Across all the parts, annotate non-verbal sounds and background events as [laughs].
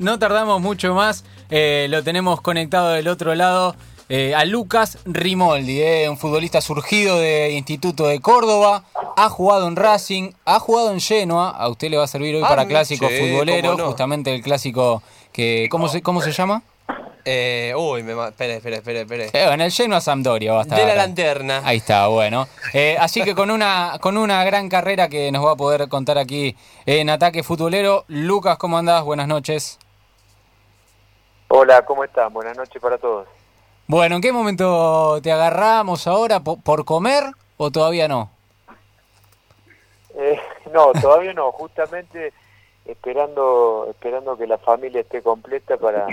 no tardamos mucho más. Eh, lo tenemos conectado del otro lado eh, a Lucas Rimoldi, eh, un futbolista surgido de Instituto de Córdoba. Ha jugado en Racing, ha jugado en Genoa. A usted le va a servir hoy Ah, para clásico futbolero, no. justamente el clásico que. ¿Cómo se, cómo se llama? Eh, uy, me espere, espere, espere. Eh, en el Genoa Sampdoria va a estar. De la lanterna. Ahí está, bueno. Eh, así que con una, con una gran carrera que nos va a poder contar aquí en Ataque Futbolero. Lucas, ¿cómo andás? Buenas noches. Hola, ¿cómo están? Buenas noches para todos. Bueno, ¿en qué momento te agarramos ahora? ¿Por, por comer o todavía no? Eh, [laughs] no, todavía no, justamente esperando esperando que la familia esté completa para,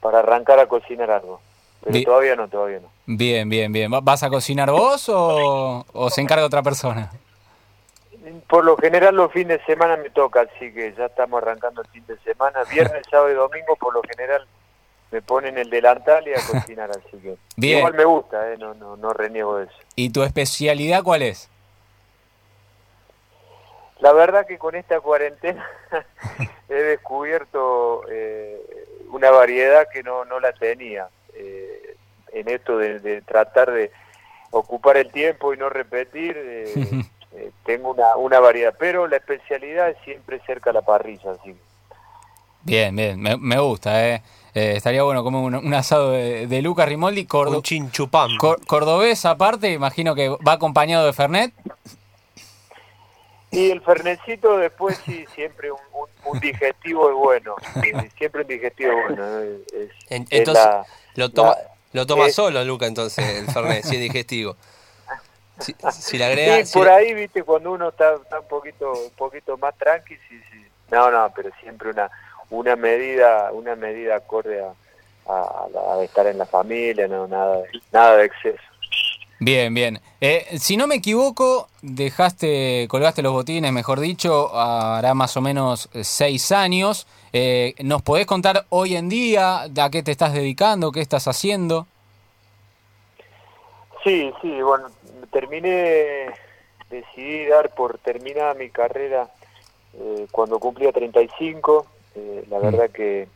para arrancar a cocinar algo. Pero Bien. todavía no, todavía no. Bien, bien, bien. ¿Va- ¿Vas a cocinar vos o, o se encarga otra persona? Por lo general los fines de semana me toca, así que ya estamos arrancando el fin de semana. Viernes, [laughs] sábado y domingo por lo general me ponen el delantal y a [laughs] cocinar, así que Bien. igual me gusta, eh, no, no, no reniego de eso. ¿Y tu especialidad cuál es? La verdad que con esta cuarentena [laughs] he descubierto eh, una variedad que no, no la tenía eh, en esto de, de tratar de ocupar el tiempo y no repetir. eh, [laughs] eh, tengo una, una variedad, pero la especialidad es siempre cerca a la parrilla. Así. Bien, bien, me, me gusta, ¿eh? Eh, estaría bueno comer un, un asado de, de Lucas Rimoldi, cordo- Un chinchupam. cor- cordobés aparte, imagino que va acompañado de Fernet. Y el fernecito después sí, siempre un, un- un digestivo es bueno. [laughs] Siempre un digestivo es bueno. eh, es- En- es entonces, la- lo toma, la- lo toma solo, Luca, entonces, el Fernet, si es digestivo. Si, si le agrega... Sí, si por le- ahí, viste, cuando uno está, está un poquito un poquito más tranqui, sí, sí. No, no, pero siempre una una medida una medida acorde a, estar en la familia, no nada nada de exceso. Bien, bien. Eh, si no me equivoco, dejaste, colgaste los botines, mejor dicho, hará más o menos eh, seis años. Eh, ¿Nos podés contar hoy en día a qué te estás dedicando, qué estás haciendo? Sí, sí, bueno, terminé, decidí dar por terminada mi carrera eh, cuando cumplía 35. Eh, la verdad que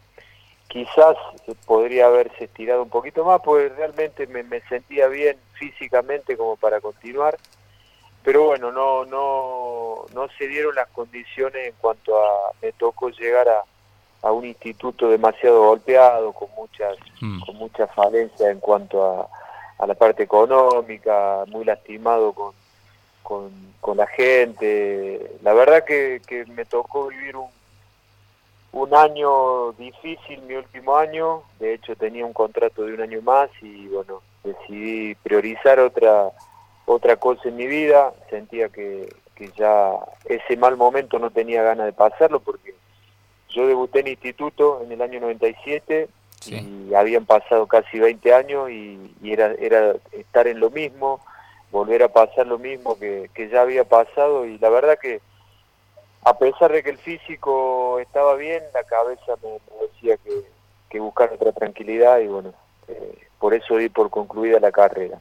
quizás podría haberse estirado un poquito más, pues realmente me, me sentía bien físicamente como para continuar. Pero bueno, no, no, no se dieron las condiciones en cuanto a, me tocó llegar a, a un instituto demasiado golpeado, con muchas, Mm. con mucha falencia en cuanto a, a la parte económica, muy lastimado con, con, con la gente. La verdad que, que me tocó vivir un, un año difícil, mi último año. De hecho, tenía un contrato de un año más y bueno, decidí priorizar otra otra cosa en mi vida. Sentía que, que ya ese mal momento no tenía ganas de pasarlo porque yo debuté en instituto en el año 97 Sí. y habían pasado casi 20 años y, y era, era estar en lo mismo, volver a pasar lo mismo que, que ya había pasado y la verdad que a pesar de que el físico estaba bien, la cabeza me, decía que, que buscar otra tranquilidad y bueno, eh, por eso di por concluida la carrera.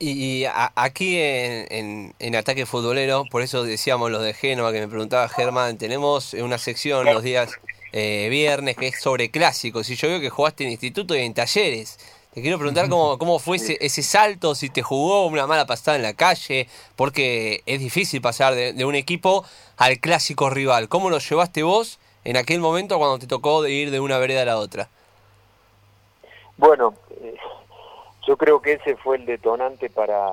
Y, y a- aquí en, en, en Ataque Futbolero, por eso decíamos los de Génova, que me preguntaba Germán, tenemos una sección los días eh, viernes que es sobre clásicos. Y yo veo que jugaste en instituto y en talleres. Te quiero preguntar cómo, cómo fue ese, ese salto, si te jugó una mala pasada en la calle, porque es difícil pasar de, un equipo al clásico rival. ¿Cómo lo llevaste vos en aquel momento cuando te tocó de ir de una vereda a la otra? Bueno, eh, yo creo que ese fue el detonante para,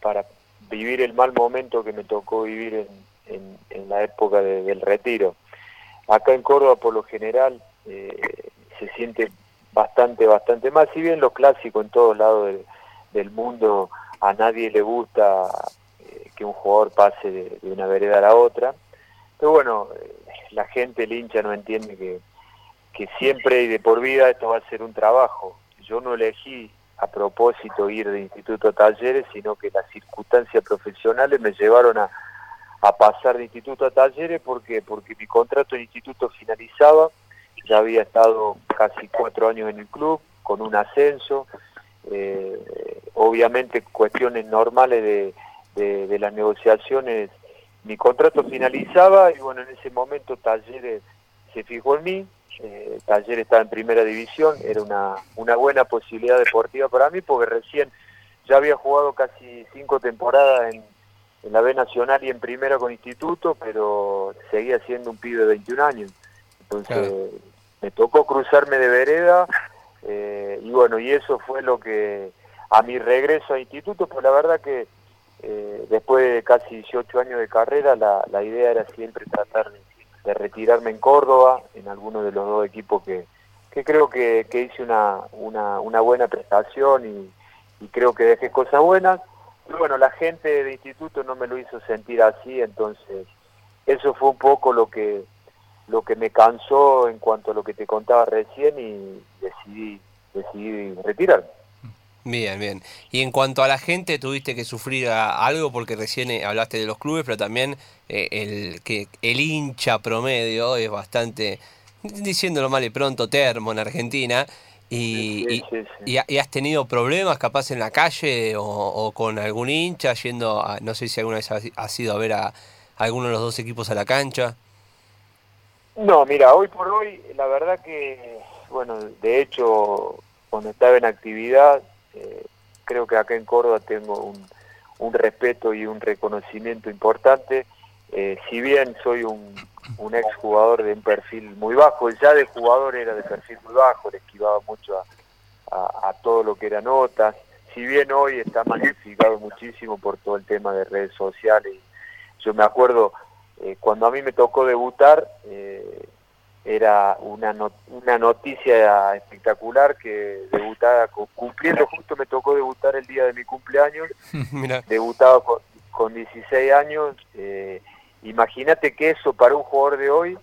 para vivir el mal momento que me tocó vivir en, en- en la época de- del retiro. Acá en Córdoba, por lo general, eh, se siente bastante, bastante más. Si bien los clásicos en todos lados del- del mundo a nadie le gusta eh, que un jugador pase de, de una vereda a la otra, pero bueno, eh, la gente, el hincha, no entiende que, que siempre y de por vida esto va a ser un trabajo. Yo no elegí a propósito ir de instituto a talleres, sino que las circunstancias profesionales me llevaron a, a pasar de instituto a talleres porque porque mi contrato en instituto finalizaba, ya había estado casi cuatro años en el club, con un ascenso, eh, obviamente cuestiones normales de, de, las negociaciones, mi contrato finalizaba y bueno, en ese momento talleres se fijó en mí, eh, Taller estaba en primera división, era una, una buena posibilidad deportiva para mí porque recién ya había jugado casi cinco temporadas en, la B Nacional y en primera con Instituto, pero seguía siendo un pibe de 21 años. Entonces me tocó cruzarme de vereda eh, y bueno, y eso fue lo que a mi regreso a Instituto, pues la verdad que eh, después de casi 18 años de carrera, la, la idea era siempre tratar de, retirarme en Córdoba, en alguno de los dos equipos que, que creo que, que hice una, una, una, buena prestación y, y, creo que dejé cosas buenas. Pero bueno, la gente de instituto no me lo hizo sentir así, entonces eso fue un poco lo que lo que me cansó en cuanto a lo que te contaba recién y decidí decidí retirarme. Bien, bien. Y en cuanto a la gente, tuviste que sufrir algo porque recién eh, hablaste de los clubes, pero también eh, el que el hincha promedio es bastante, diciéndolo mal y pronto, termo en Argentina. Y, y, has tenido problemas capaz en la calle o, con algún hincha yendo a, no sé si alguna vez has, ido a ver a, alguno de los dos equipos a la cancha. No, mira, hoy por hoy, la verdad que, bueno, de hecho, cuando estaba en actividad, eh, creo que acá en Córdoba tengo un, un respeto y un reconocimiento importante. Eh, si bien soy un, un ex jugador de un perfil muy bajo, ya de jugador era de perfil muy bajo, le esquivaba mucho a, a, todo lo que era notas. Si bien hoy está magnificado muchísimo por todo el tema de redes sociales, yo me acuerdo eh, cuando a mí me tocó debutar, eh, era una, una noticia espectacular que debutaba cumpliendo, justo me tocó debutar el día de mi cumpleaños, [laughs] debutaba con, con 16 años, eh, imagínate que eso para un jugador de hoy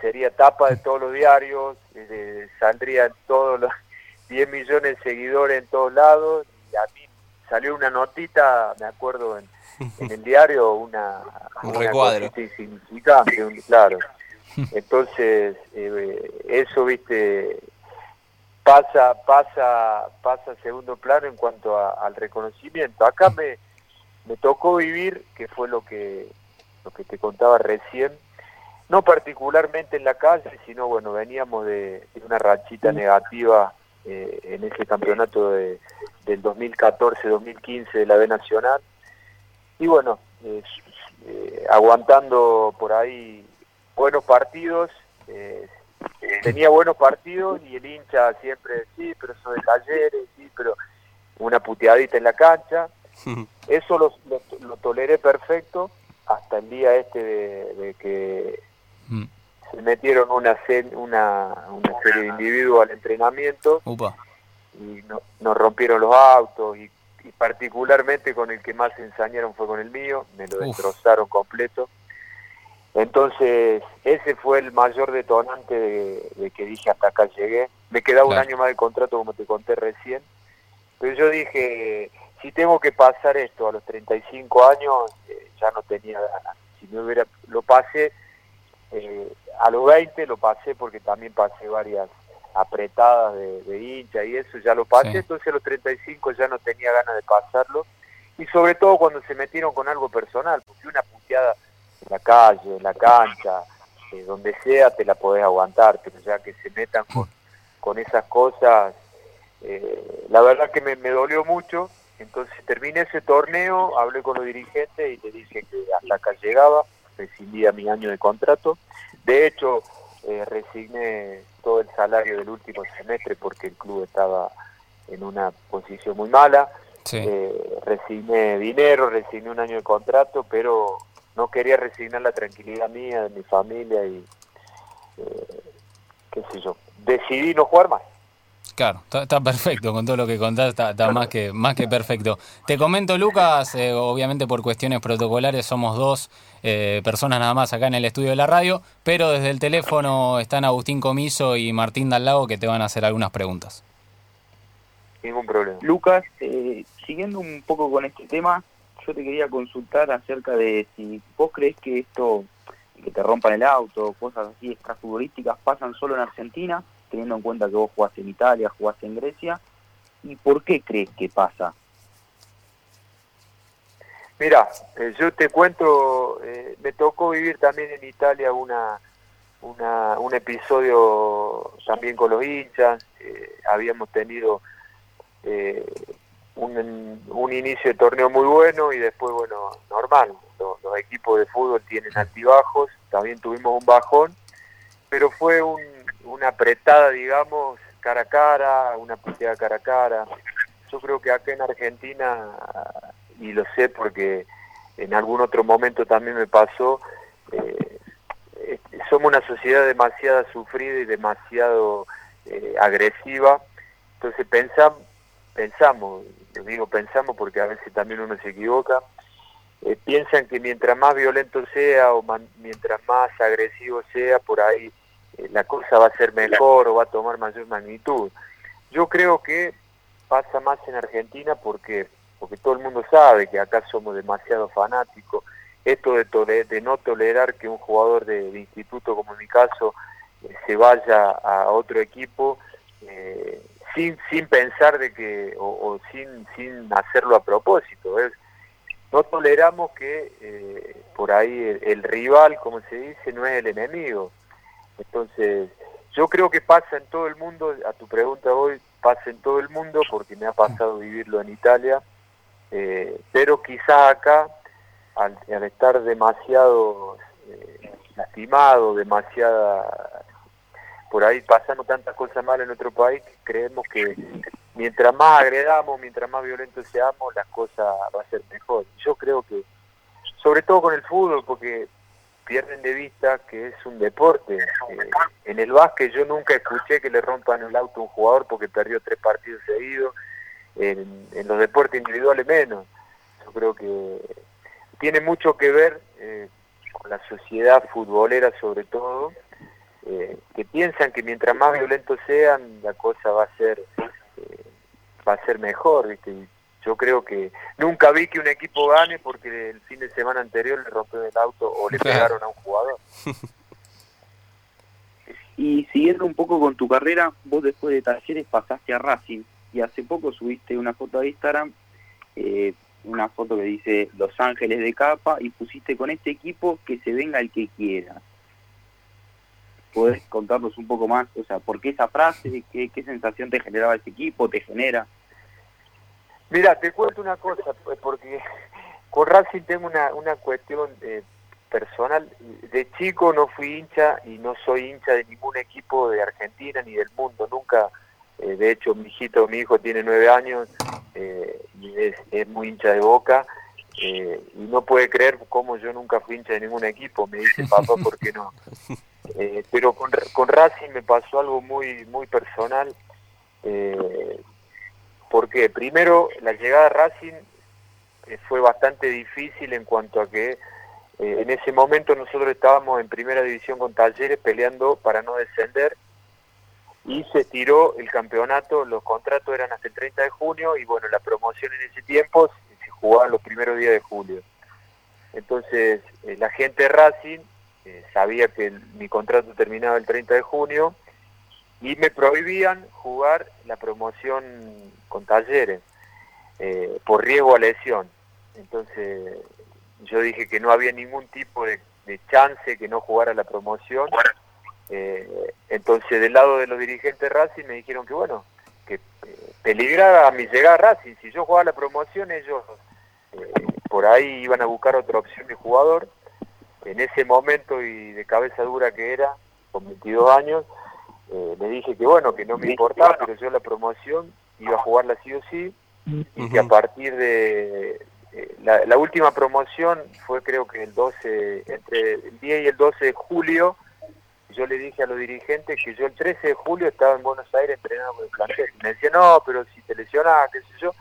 sería tapa de todos los diarios, eh, saldrían todos los [laughs] 10 millones de seguidores en todos lados, y a mí salió una notita, me acuerdo en, [laughs] el diario, una, un recuadro. insignificante, claro. [laughs] Entonces, eh, eso, viste, pasa, pasa, pasa a segundo plano en cuanto al reconocimiento. Acá me, me tocó vivir, que fue lo que, lo que te contaba recién, no particularmente en la calle, sino bueno, veníamos de, una rachita negativa eh, en ese campeonato de, del 2014-2015 de la B Nacional. Y bueno, eh, aguantando por ahí buenos partidos, eh, tenía buenos partidos y el hincha siempre, sí, pero eso de talleres, sí, pero una puteadita en la cancha. [laughs] Eso lo, lo, toleré perfecto hasta el día este de, que mm. se metieron una, una, una serie de individuos al entrenamiento y no, nos rompieron los autos y, particularmente con el que más se ensañaron fue con el mío, me lo destrozaron completo. Entonces, ese fue el mayor detonante de, que dije hasta acá llegué. Me quedaba un año más de contrato, como te conté recién. Pero yo dije, si tengo que pasar esto a los 35 años, eh, ya no tenía ganas. Si me hubiera, lo pasé eh, a los 20, lo pasé porque también pasé varias apretadas de, hincha y eso, ya lo pasé. Entonces a los 35 ya no tenía ganas de pasarlo. Y sobre todo cuando se metieron con algo personal, porque una puteada en la calle, en la cancha, eh, donde sea te la podés aguantar, pero ya que se metan con, con esas cosas, eh, la verdad que me, dolió mucho, entonces terminé ese torneo, hablé con los dirigentes y le dije que hasta acá llegaba, rescindía mi año de contrato, de hecho eh, resigné todo el salario del último semestre porque el club estaba en una posición muy mala, resigné dinero, resigné un año de contrato, pero no quería resignar la tranquilidad mía, de mi familia y eh, qué sé yo, decidí no jugar más. Claro, está, perfecto con todo lo que contás, está, más que más que perfecto. Te comento, Lucas, eh, obviamente por cuestiones protocolares somos dos eh, personas nada más acá en el estudio de la radio, pero desde el teléfono están Agustín Comiso y Martín Dallago que te van a hacer algunas preguntas. Ningún problema. Lucas, siguiendo un poco con este tema, yo te quería consultar acerca de si vos crees que esto, que te rompan el auto, cosas así extrafutbolísticas, pasan solo en Argentina, teniendo en cuenta que vos jugaste en Italia, jugaste en Grecia, y por qué crees que pasa. Mira, eh, yo te cuento, eh, me tocó vivir también en Italia una, una, un episodio también con los hinchas, eh, habíamos tenido eh, un, un, inicio de torneo muy bueno y después, bueno, normal, los, los, equipos de fútbol tienen altibajos, también tuvimos un bajón, pero fue un, una apretada, digamos, cara a cara, una puteada cara a cara. Yo creo que acá en Argentina, y lo sé porque en algún otro momento también me pasó, eh, somos una sociedad demasiado sufrida y demasiado eh, agresiva, entonces pensamos, pensamos, digo pensamos porque a veces también uno se equivoca, eh, piensan que mientras más violento sea o mientras más agresivo sea, por ahí la cosa va a ser mejor o va a tomar mayor magnitud. Yo creo que pasa más en Argentina porque porque todo el mundo sabe que acá somos demasiado fanáticos. Esto de, de no tolerar que un jugador de, instituto, como en mi caso, eh, se vaya a otro equipo eh, sin, sin pensar de que, o, sin, sin hacerlo a propósito. ¿ves? No toleramos que por ahí el rival, como se dice, no es el enemigo. Entonces, yo creo que pasa en todo el mundo, a tu pregunta hoy, pasa en todo el mundo porque me ha pasado vivirlo en Italia, eh, pero quizá acá, al, estar demasiado eh, lastimado, demasiada, por ahí pasando tantas cosas mal en nuestro país, creemos que mientras más agredamos, mientras más violentos seamos, las cosas va a ser mejor. Yo creo que, sobre todo con el fútbol, porque pierden de vista que es un deporte. Eh, en el básquet yo nunca escuché que le rompan el auto a un jugador porque perdió tres partidos seguidos. En, los deportes individuales menos. Yo creo que tiene mucho que ver eh, con la sociedad futbolera sobre todo, eh, que piensan que mientras más violentos sean, la cosa va a ser va a ser mejor. ¿viste? Yo creo que nunca vi que un equipo gane porque el fin de semana anterior le rompió el auto o le pegaron a un jugador. [laughs] Y siguiendo un poco con tu carrera, vos después de Talleres pasaste a Racing y hace poco subiste una foto a Instagram, eh, una foto que dice Los Ángeles de capa y pusiste con este equipo que se venga el que quiera. ¿Podés contarnos un poco más? O sea, ¿por qué esa frase? ¿Qué, qué sensación te generaba ese equipo? ¿Te genera? Mira, te cuento una cosa, pues, porque con Racing tengo una, una cuestión eh, personal. De chico no fui hincha y no soy hincha de ningún equipo de Argentina ni del mundo, nunca. Eh, de hecho, mi hijito, mi hijo tiene nueve años eh, y es, muy hincha de boca. y no puede creer cómo yo nunca fui hincha de ningún equipo, me dice papá, ¿por qué no? [laughs] pero con, con Racing me pasó algo muy muy personal. Porque primero la llegada a Racing eh, fue bastante difícil en cuanto a que eh, en ese momento nosotros estábamos en primera división con Talleres peleando para no descender y se tiró el campeonato, los contratos eran hasta el 30 de junio y bueno, la promoción en ese tiempo se jugaba los primeros días de julio. Entonces eh, la gente Racing sabía que mi contrato terminaba el 30 de junio y me prohibían jugar la promoción con talleres eh, por riesgo a lesión. Entonces yo dije que no había ningún tipo de, chance que no jugara la promoción. Eh, entonces del lado de los dirigentes Racing me dijeron que bueno, que eh, peligraba mi llegada a Racing. Si yo jugaba la promoción ellos por ahí iban a buscar otra opción de jugador. En ese momento y de cabeza dura que era, con 22 años, eh, le dije que bueno, que no me importaba, pero yo la promoción iba a jugarla sí o sí, y que a partir de eh, la, última promoción fue creo que el 12, entre el 10 y el 12 de julio, yo le dije a los dirigentes que yo el 13 de julio estaba en Buenos Aires entrenando con el plantel. Y me decía, no, pero si te lesionas, qué sé yo.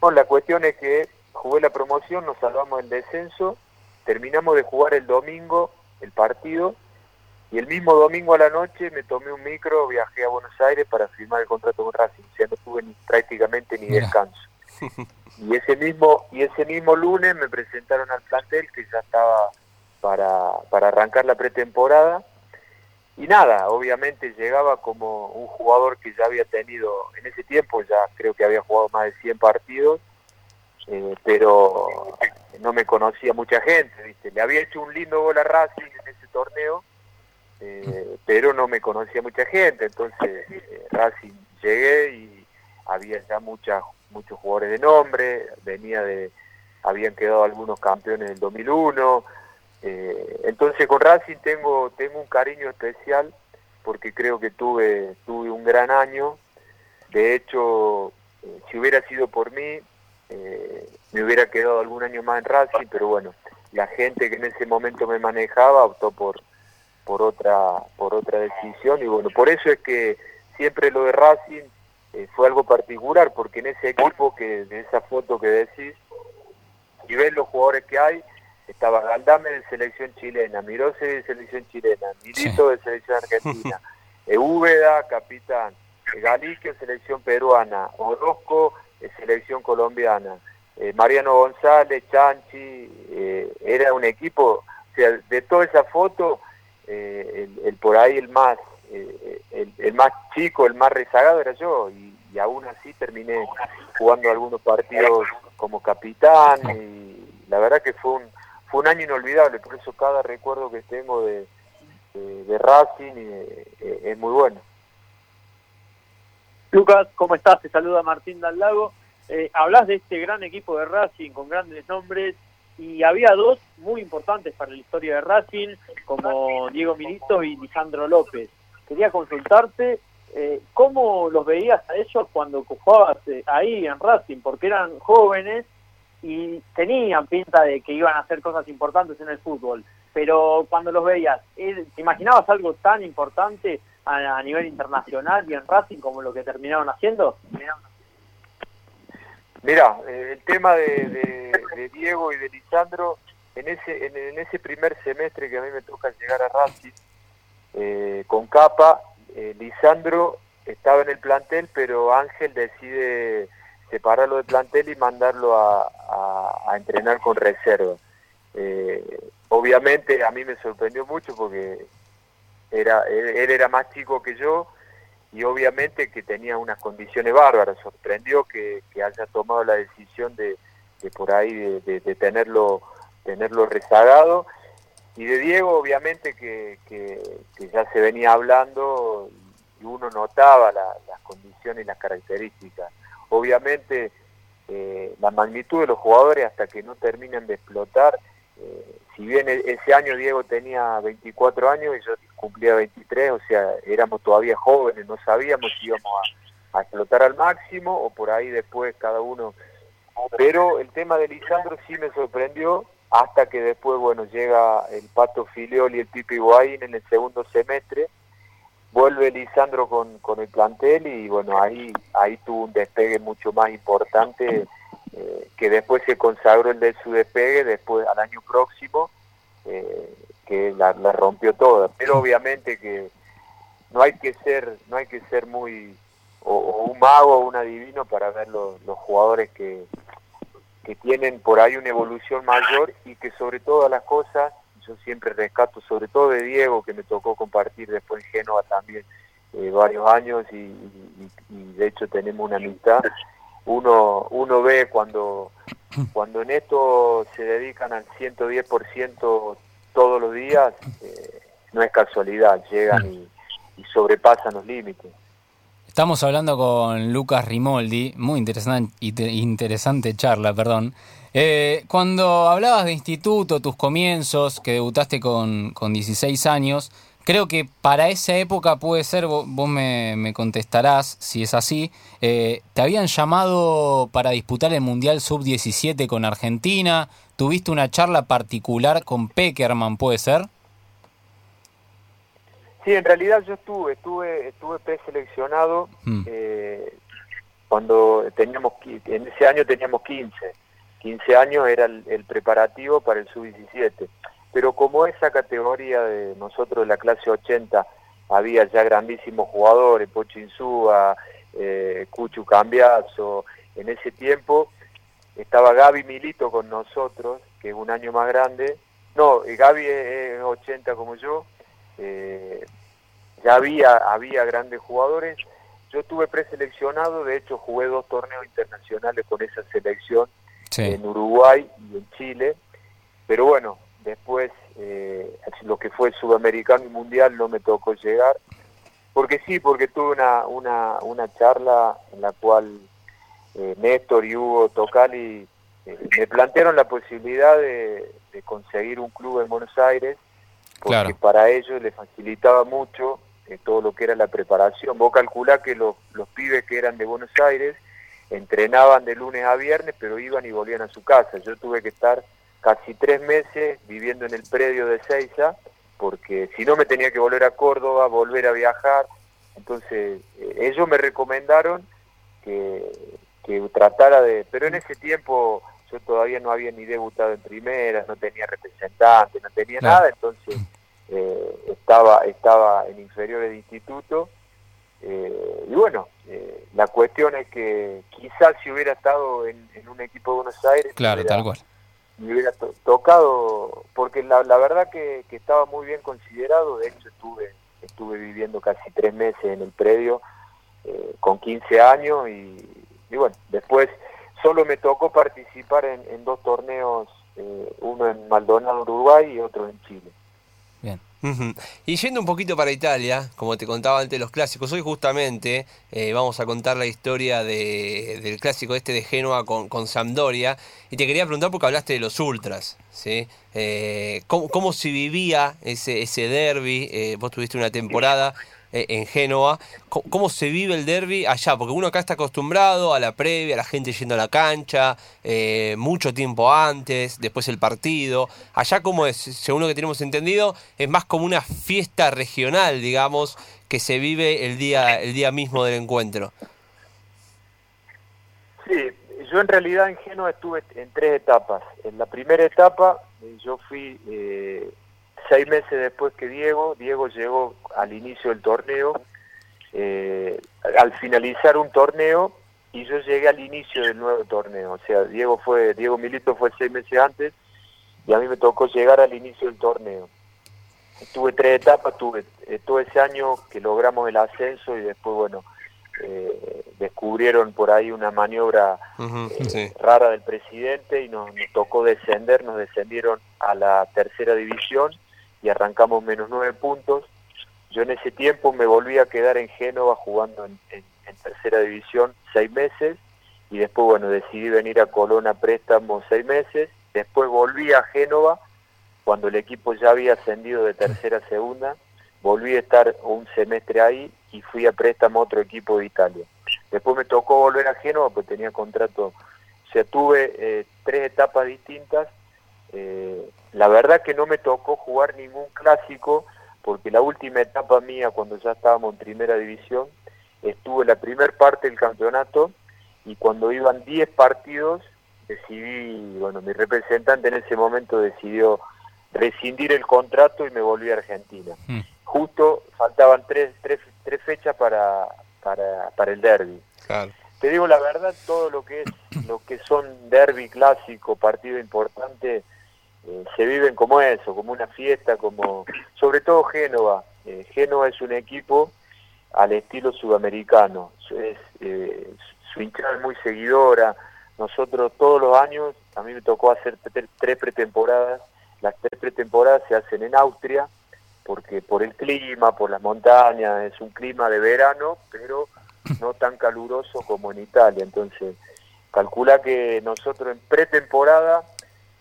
Bueno, la cuestión es que jugué la promoción, nos salvamos el descenso, terminamos de jugar el domingo el partido y el mismo domingo a la noche me tomé un micro, viajé a Buenos Aires para firmar el contrato con Racing, o sea, no tuve ni, prácticamente ni descanso. [laughs] Y ese mismo y ese mismo lunes me presentaron al plantel que ya estaba para, para arrancar la pretemporada. Y nada, obviamente llegaba como un jugador que ya había tenido, en ese tiempo ya creo que había jugado más de 100 partidos, eh, pero no me conocía mucha gente, ¿viste? Le había hecho un lindo gol a Racing en ese torneo, eh, pero no me conocía mucha gente, entonces eh, Racing llegué y había ya muchas, muchos jugadores de nombre, venía de, habían quedado algunos campeones del 2001, eh, entonces con Racing tengo, tengo un cariño especial porque creo que tuve, tuve un gran año, de hecho, si hubiera sido por mí, me hubiera quedado algún año más en Racing, pero bueno, la gente que en ese momento me manejaba optó por, por otra por otra decisión. Y bueno por eso es que siempre lo de Racing eh, fue algo particular porque en ese equipo que de esa foto que decís y ves los jugadores que hay estaba Galdame de selección chilena Mirose de selección chilena Milito de selección argentina [laughs] Úbeda capitán Galicio selección peruana Orozco de selección colombiana eh, Mariano González Chanchi eh, era un equipo o sea de toda esa foto eh, el, por ahí el más eh, el, más chico, el más rezagado era yo y, aún así terminé jugando algunos partidos como capitán y la verdad que fue un fue un año inolvidable, por eso cada recuerdo que tengo de, de, Racing eh, es muy bueno. Lucas, ¿cómo estás? Te saluda Martín Dallago. Eh, hablas de este gran equipo de Racing con grandes nombres y había dos muy importantes para la historia de Racing, como Diego Milito y Lisandro López. Quería consultarte eh, cómo los veías a ellos cuando jugabas eh, ahí en Racing, porque eran jóvenes y tenían pinta de que iban a hacer cosas importantes en el fútbol, pero cuando los veías, ¿te imaginabas algo tan importante a, a nivel internacional y en Racing como lo que terminaron haciendo? Mira, eh, el tema de, Diego y de Lisandro, en ese, en, ese primer semestre que a mí me toca llegar a Racing, eh, con Capa, eh, Lisandro estaba en el plantel, pero Ángel decide separarlo del plantel y mandarlo a, entrenar con reserva. obviamente a mí me sorprendió mucho porque era, él era más chico que yo, y obviamente que tenía unas condiciones bárbaras. Sorprendió que, haya tomado la decisión de, por ahí de, tenerlo tenerlo rezagado y de Diego obviamente que, ya se venía hablando y uno notaba las condiciones y las características. Obviamente eh, la magnitud de los jugadores hasta que no terminan de explotar eh, si bien e-, ese año Diego tenía 24 años y yo cumplía 23, o sea, éramos todavía jóvenes, no sabíamos si íbamos a, explotar al máximo o por ahí después cada uno. Pero el tema de Lisandro sí me sorprendió hasta que después, bueno, llega el Pato Filiol y el Pipi Guaín en el segundo semestre, vuelve Lisandro con, con el plantel y bueno, ahí, ahí tuvo un despegue mucho más importante eh, que después se consagró el de su despegue, después al año próximo, eh, que la, rompió toda. Pero obviamente que no hay que ser, no hay que ser muy o, un mago o un adivino para ver los, jugadores que, que tienen por ahí una evolución mayor y que sobre todas las cosas, yo siempre rescato, sobre todo de Diego, que me tocó compartir después en Génova también eh, varios años y, de hecho tenemos una amistad, uno, uno ve cuando, [clears throat] cuando en esto se dedican al 110% todos los días, eh, no es casualidad, llegan y, sobrepasan los límites. Estamos hablando con Lucas Rimoldi, muy interesante, interesante charla, perdón. Eh, cuando hablabas de instituto, tus comienzos, que debutaste con, con 16 años, Creo que para esa época puede ser, vos, me, contestarás si es así, eh, te habían llamado para disputar el Mundial Sub-17 con Argentina, tuviste una charla particular con Peckerman, ¿puede ser? Sí, en realidad yo estuve, estuve, estuve preseleccionado mm. eh, cuando teníamos, en ese año teníamos 15, 15 años era el preparativo para el Sub-17 pero como esa categoría de nosotros de la clase 80 había ya grandísimos jugadores, Pocho Insúa, eh, Cuchu Cambiazo, en ese tiempo estaba Gaby Milito con nosotros, que es un año más grande, no, eh, Gaby es 80 como yo, eh, ya había, había grandes jugadores, yo estuve preseleccionado, de hecho jugué dos torneos internacionales con esa selección en Uruguay y en Chile, pero bueno, después eh, lo que fue sudamericano y mundial no me tocó llegar, porque sí, porque tuve una, una, una charla en la cual eh, Néstor y Hugo Tocali eh, me plantearon la posibilidad de, conseguir un club en Buenos Aires, porque para ellos les facilitaba mucho todo lo que era la preparación. Vos calculás que los, los pibes que eran de Buenos Aires entrenaban de lunes a viernes, pero iban y volvían a su casa. Yo tuve que estar casi tres meses viviendo en el predio de Seiza, porque si no me tenía que volver a Córdoba, volver a viajar. Entonces, eh, ellos me recomendaron que, tratara de... Pero en ese tiempo yo todavía no había ni debutado en primera, no tenía representante, no tenía nada, entonces eh, estaba, estaba en inferiores de instituto. Eh, y bueno, la cuestión es que quizás si hubiera estado en, un equipo de Buenos Aires... Claro, tal cual me hubiera tocado, porque la, la verdad que, estaba muy bien considerado, de hecho estuve, estuve viviendo casi tres meses en el predio eh, con 15 años y, bueno, después solo me tocó participar en, dos torneos, eh, uno en Maldonado, Uruguay y otro en Chile. Y yendo un poquito para Italia, como te contaba antes los clásicos, hoy justamente eh, vamos a contar la historia del clásico este de Génova con, con, Sampdoria. Y te quería preguntar porque hablaste de los ultras, ¿sí? Eh, ¿cómo, se vivía ese, ese derby? Eh, vos tuviste una temporada en Génova. ¿Cómo, se vive el derby allá? Porque uno acá está acostumbrado a la previa, a la gente yendo a la cancha, eh, mucho tiempo antes, después el partido. Allá, como es, según lo que tenemos entendido, es más como una fiesta regional, digamos, que se vive el día, el día mismo del encuentro. Sí, yo en realidad en Génova estuve en tres etapas. En la primera etapa eh, yo fui seis meses después que Diego, Diego llegó al inicio del torneo, eh, al finalizar un torneo, y yo llegué al inicio del nuevo torneo. O sea, Diego fue, Diego Milito fue seis meses antes, y a mí me tocó llegar al inicio del torneo. Tuve tres etapas, tuve eh, todo ese año que logramos el ascenso y después, bueno, eh, descubrieron por ahí una maniobra rara del presidente y nos, tocó descender, nos descendieron a la tercera división y arrancamos menos nueve puntos. Yo en ese tiempo me volví a quedar en Génova jugando en, tercera división seis meses y después, bueno, decidí venir a Colón a préstamo seis meses. Después volví a Génova cuando el equipo ya había ascendido de tercera a segunda. Volví a estar un semestre ahí y fui a préstamo a otro equipo de Italia. Después me tocó volver a Génova porque tenía contrato. O sea, tuve eh, tres etapas distintas eh, la verdad que no me tocó jugar ningún clásico porque la última etapa mía cuando ya estábamos en primera división estuve la primera parte del campeonato y cuando iban 10 partidos decidí, bueno, mi representante en ese momento decidió rescindir el contrato y me volví a Argentina. Hmm. Justo faltaban tres, tres, tres fechas para, para, para el derby. Te digo la verdad, todo lo que es lo que son derby clásico, partido importante, eh, se viven como eso, como una fiesta, como sobre todo Génova. Eh, Génova es un equipo al estilo sudamericano, es, eh, su hinchada es muy seguidora. Nosotros todos los años, a mí me tocó hacer tres pretemporadas, las tres pretemporadas se hacen en Austria, porque por el clima, por las montañas, es un clima de verano, pero no tan caluroso como en Italia. Entonces, calcula que nosotros en pretemporada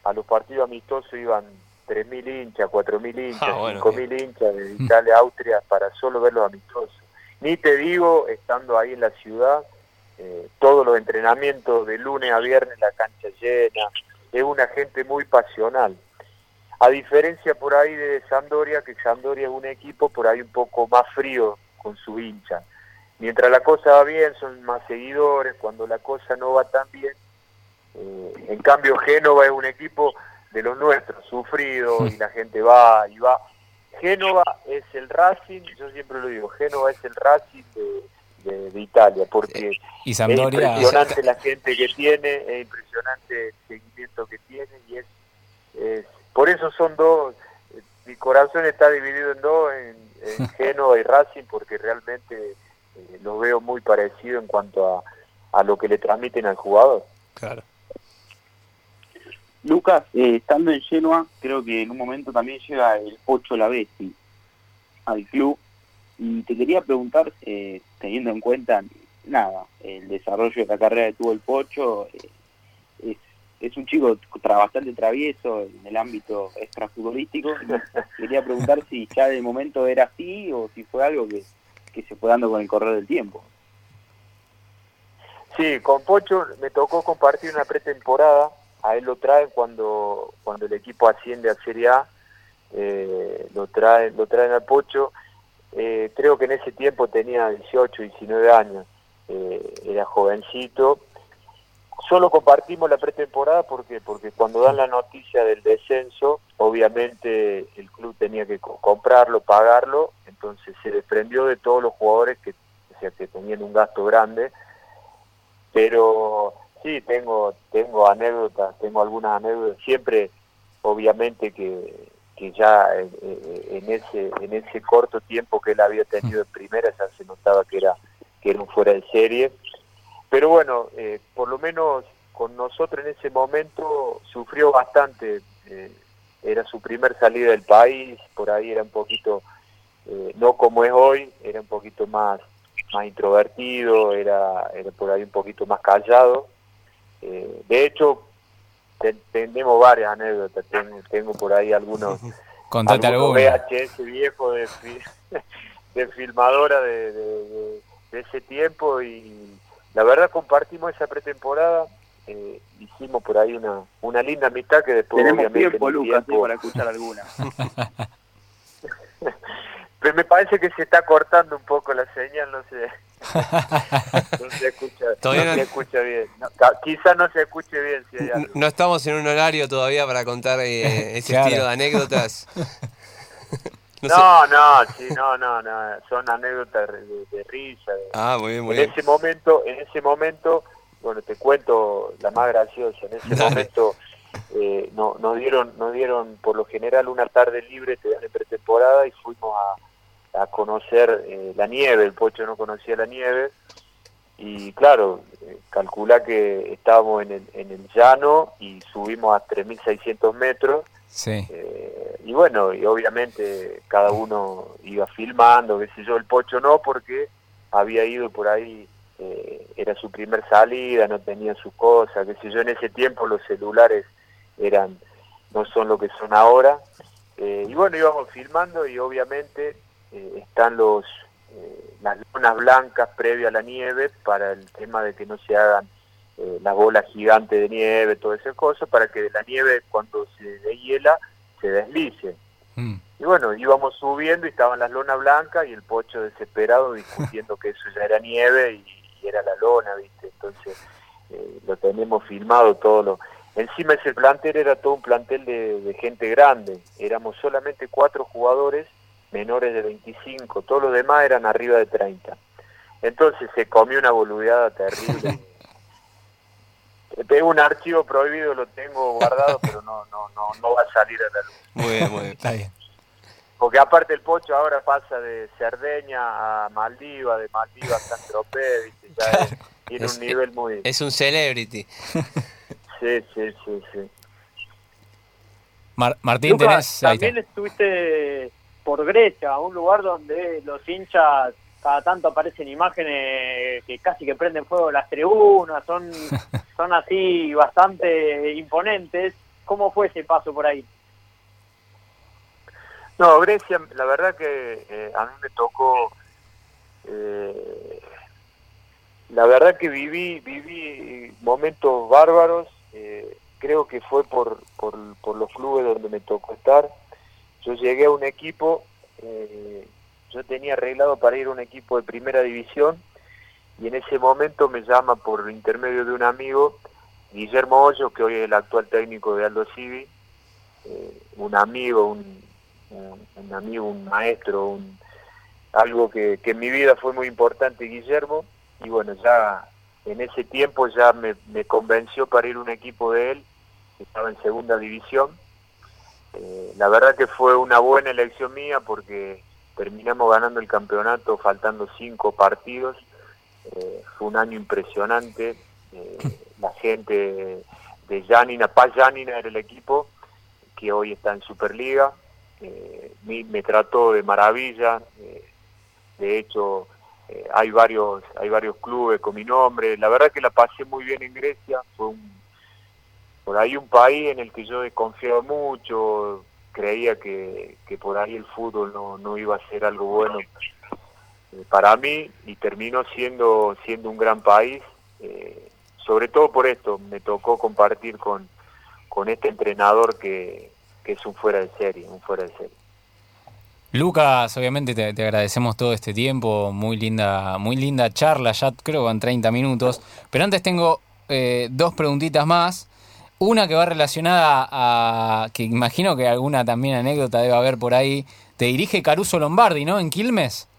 a los partidos amistosos iban 3.000 hinchas, 4.000 hinchas, 5.000 ah, hinchas de Italia, Austria, para solo ver los amistosos. Ni te digo, estando ahí en la ciudad, eh, todos los entrenamientos de lunes a viernes, la cancha llena, es una gente muy pasional. A diferencia por ahí de Sandoria, que Sandoria es un equipo por ahí un poco más frío con su hincha. Mientras la cosa va bien, son más seguidores, cuando la cosa no va tan bien, eh, en cambio, Génova es un equipo de los nuestros, sufrido, y la gente va y va. Génova es el Racing, yo siempre lo digo, Génova es el Racing de, de, Italia, porque es impresionante la gente que tiene, es impresionante el seguimiento que tiene, y es, por eso son dos, mi corazón está dividido en dos, en, [laughs] Génova y Racing, porque realmente eh, lo veo muy parecido en cuanto a, a lo que le transmiten al jugador. Claro. Lucas, eh, estando en Genoa, creo que en un momento también llega el 8 La Bestia al club. Y te quería preguntar, eh, teniendo en cuenta, nada, el desarrollo de la carrera que tuvo el Pocho, eh, es, es, un chico bastante travieso en el ámbito extrafutbolístico. [laughs] quería preguntar si ya de momento era así o si fue algo que, que se fue dando con el correr del tiempo. Sí, con Pocho me tocó compartir una pretemporada. A él lo traen cuando, cuando el equipo asciende a Serie A. Eh, lo traen lo traen al Pocho. Eh, creo que en ese tiempo tenía 18, 19 años. Eh, era jovencito. Solo compartimos la pretemporada porque porque cuando dan la noticia del descenso, obviamente el club tenía que comprarlo, pagarlo, entonces se desprendió de todos los jugadores que, o sea, que tenían un gasto grande pero sí tengo tengo anécdotas tengo algunas anécdotas siempre obviamente que, que ya en, ese en ese corto tiempo que él había tenido en primera ya se notaba que era que era un fuera de serie pero bueno eh, por lo menos con nosotros en ese momento sufrió bastante eh, era su primer salida del país por ahí era un poquito eh, no como es hoy era un poquito más más introvertido, era, era por ahí un poquito más callado. Eh, de hecho, tenemos varias anécdotas, tengo, por ahí algunos, [laughs] algunos VHS viejo de, [laughs] de filmadora de, de, ese tiempo y la verdad compartimos esa pretemporada, eh, hicimos por ahí una, una linda amistad que después Tenemos tiempo, Lucas, para escuchar alguna. [laughs] me parece que se está cortando un poco la señal, no sé. [laughs] no se escucha, no se escucha bien. No, quizá no se escuche bien. Si hay No estamos en un horario todavía para contar eh, [laughs] ese estilo de anécdotas. [laughs] no, no, sí, no, no, no, son anécdotas de, risa. ah, muy bien, muy en bien. ese momento, en ese momento, bueno, te cuento la más graciosa. En ese momento eh, no, nos dieron, nos dieron por lo general una tarde libre, te dan en pretemporada y fuimos a a conocer eh, la nieve, el Pocho no conocía la nieve, y claro, eh, calcula que estábamos en el, en el llano y subimos a 3.600 metros, sí. Eh, y bueno, y obviamente cada uno iba filmando, qué sé yo, el Pocho no, porque había ido por ahí, era su primer salida, no tenía sus cosas, qué sé yo, en ese tiempo los celulares eran no son lo que son ahora, y bueno, íbamos filmando y obviamente eh, están los eh, las lunas blancas previa a la nieve para el tema de que no se hagan eh, las bolas gigantes de nieve, todas esas cosas, para que la nieve cuando se deshiela se deslice. Mm. Y bueno, íbamos subiendo y estaban las lonas blancas y el pocho desesperado discutiendo [laughs] que eso ya era nieve y, era la lona, ¿viste? Entonces lo tenemos filmado todo lo... Encima ese plantel era todo un plantel de, de gente grande, éramos solamente cuatro jugadores menores de 25, todos los demás eran arriba de 30. Entonces se comió una boludeada terrible. [laughs] tengo un archivo prohibido, lo tengo guardado, pero no, no, no, no va a salir a la luz. Muy bien, muy bien. Está bien. Porque aparte el pocho ahora pasa de Cerdeña a Maldiva, de Maldiva a San Tropez, tiene un nivel muy... Es un celebrity. [laughs] Sí, sí, sí, sí. Martín, tenés... También estuviste por Grecia, un lugar donde los hinchas cada tanto aparecen imágenes que casi que prenden fuego las tribunas, son, [laughs] son así bastante imponentes. ¿Cómo fue ese paso por ahí? No, Grecia, la verdad que eh, a mí me tocó, eh, la verdad que viví, viví momentos bárbaros, eh, creo que fue por, por, por los clubes donde me tocó estar yo llegué a un equipo, eh, yo tenía arreglado para ir a un equipo de primera división y en ese momento me llama por intermedio de un amigo, Guillermo Hoyo, que hoy es el actual técnico de Aldo Civi, eh, un amigo, un, amigo, un maestro, un, algo que, que en mi vida fue muy importante, Guillermo, y bueno, ya en ese tiempo ya me convenció para ir a un equipo de él, que estaba en segunda división, eh, la verdad que fue una buena elección mía porque terminamos ganando el campeonato faltando cinco partidos. Eh, fue un año impresionante. Eh, [laughs] la gente de Janina, Paz Janina era el equipo, que hoy está en Superliga. Me, me, trató de maravilla. De hecho, hay varios hay varios clubes con mi nombre. La verdad que la pasé muy bien en Grecia. Fue un, por ahí un país en el que yo desconfiaba mucho. Creía que, que por ahí el fútbol no, no iba a ser algo bueno para mí y terminó siendo siendo un gran país. sobre todo por esto, me tocó compartir con, con este entrenador que, que es un fuera de serie, un fuera de serie. Lucas, obviamente te, agradecemos todo este tiempo, muy linda, muy linda charla, ya creo que van 30 minutos, pero antes tengo eh, dos preguntitas más. Una que va relacionada a, que imagino que alguna también anécdota debe haber por ahí, te dirige Caruso Lombardi, ¿no? En Quilmes.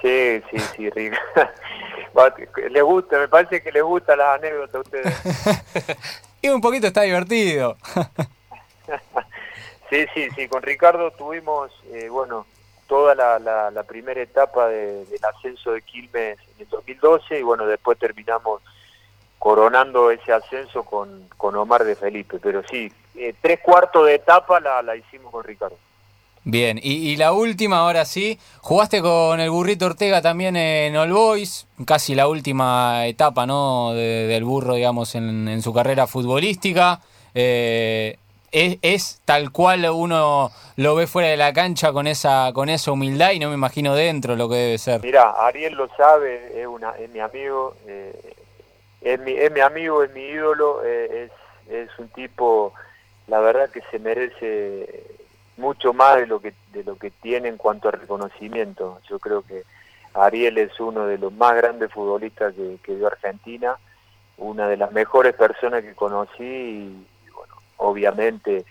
Sí, sí, sí, Rick. [laughs] le gusta, me parece que le gusta las anécdotas a ustedes. [laughs] y un poquito está divertido. [laughs] sí, sí, sí, con Ricardo tuvimos, eh, bueno, toda la, la, primera etapa del ascenso de Quilmes en el 2012 y bueno, después terminamos coronando ese ascenso con, con Omar de Felipe, pero sí, eh, tres cuartos de etapa la, la hicimos con Ricardo. Bien, y, la última, ahora sí, jugaste con el burrito Ortega también en All Boys, casi la última etapa ¿no? del burro, digamos, en, en su carrera futbolística. Eh, es, tal cual uno lo ve fuera de la cancha con esa con esa humildad y no me imagino dentro lo que debe ser. Mira, Ariel lo sabe, es, una, es mi amigo, eh, es, mi, es mi amigo, es mi ídolo, eh, es, es un tipo, la verdad que se merece mucho más de lo que de lo que tiene en cuanto a reconocimiento. Yo creo que Ariel es uno de los más grandes futbolistas que, que dio Argentina, una de las mejores personas que conocí y, obviamente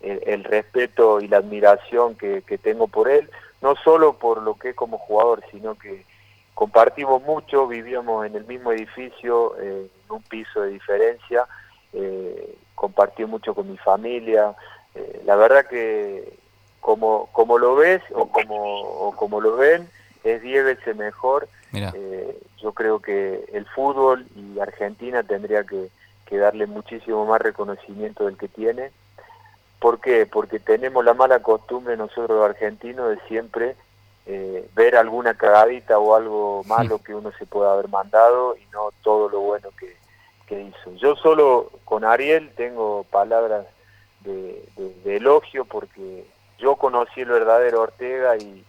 el, respeto y la admiración que, tengo por él, no solo por lo que es como jugador, sino que compartimos mucho, vivíamos en el mismo edificio, eh, en un piso de diferencia, eh, compartí mucho con mi familia, eh, la verdad que como, como lo ves o como, o como lo ven, es 10 veces mejor. yo creo que el fútbol y Argentina tendría que que darle muchísimo más reconocimiento del que tiene. ¿Por qué? Porque tenemos la mala costumbre nosotros los argentinos de siempre eh, ver alguna cagadita o algo malo que uno se pueda haber mandado y no todo lo bueno que, hizo. Yo solo con Ariel tengo palabras de, elogio porque yo conocí el verdadero Ortega y,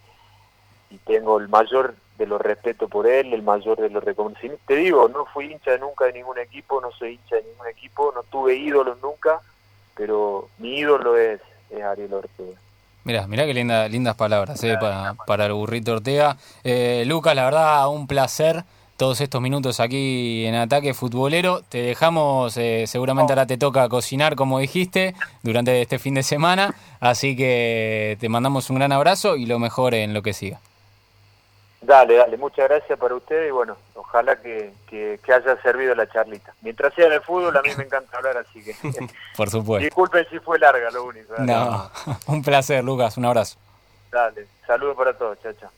y tengo el mayor de los respeto por él, el mayor de los reconocimientos. Te digo, no fui hincha nunca de ningún equipo, no soy hincha de ningún equipo, no tuve ídolos nunca, pero mi ídolo es, Ariel Ortega. Mira, mira qué linda, lindas palabras eh, para, para el burrito Ortega. Eh, Lucas, la verdad, un placer todos estos minutos aquí en Ataque Futbolero. Te dejamos, eh, seguramente ahora te toca cocinar, como dijiste, durante este fin de semana. Así que te mandamos un gran abrazo y lo mejor en lo que siga. Dale, dale, muchas gracias para usted y bueno, ojalá que, que, haya servido la charlita. Mientras sea de fútbol, a mí me encanta hablar, así que... [laughs] Por supuesto. Disculpen si fue larga, lo único. No, [laughs] un placer, Lucas, un abrazo. Dale, saludos para todos, chao, chao.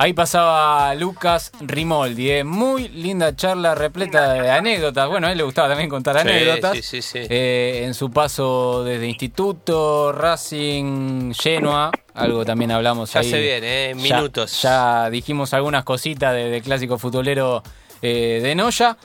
Ahí pasaba Lucas Rimoldi, ¿eh? muy linda charla repleta de anécdotas. Bueno, a él le gustaba también contar anécdotas. Sí, sí, sí. Eh, en su paso desde Instituto, Racing, Genoa, algo también hablamos ya ahí. se viene, ¿eh? minutos. Ya, dijimos algunas cositas de, clásico futbolero de Noya.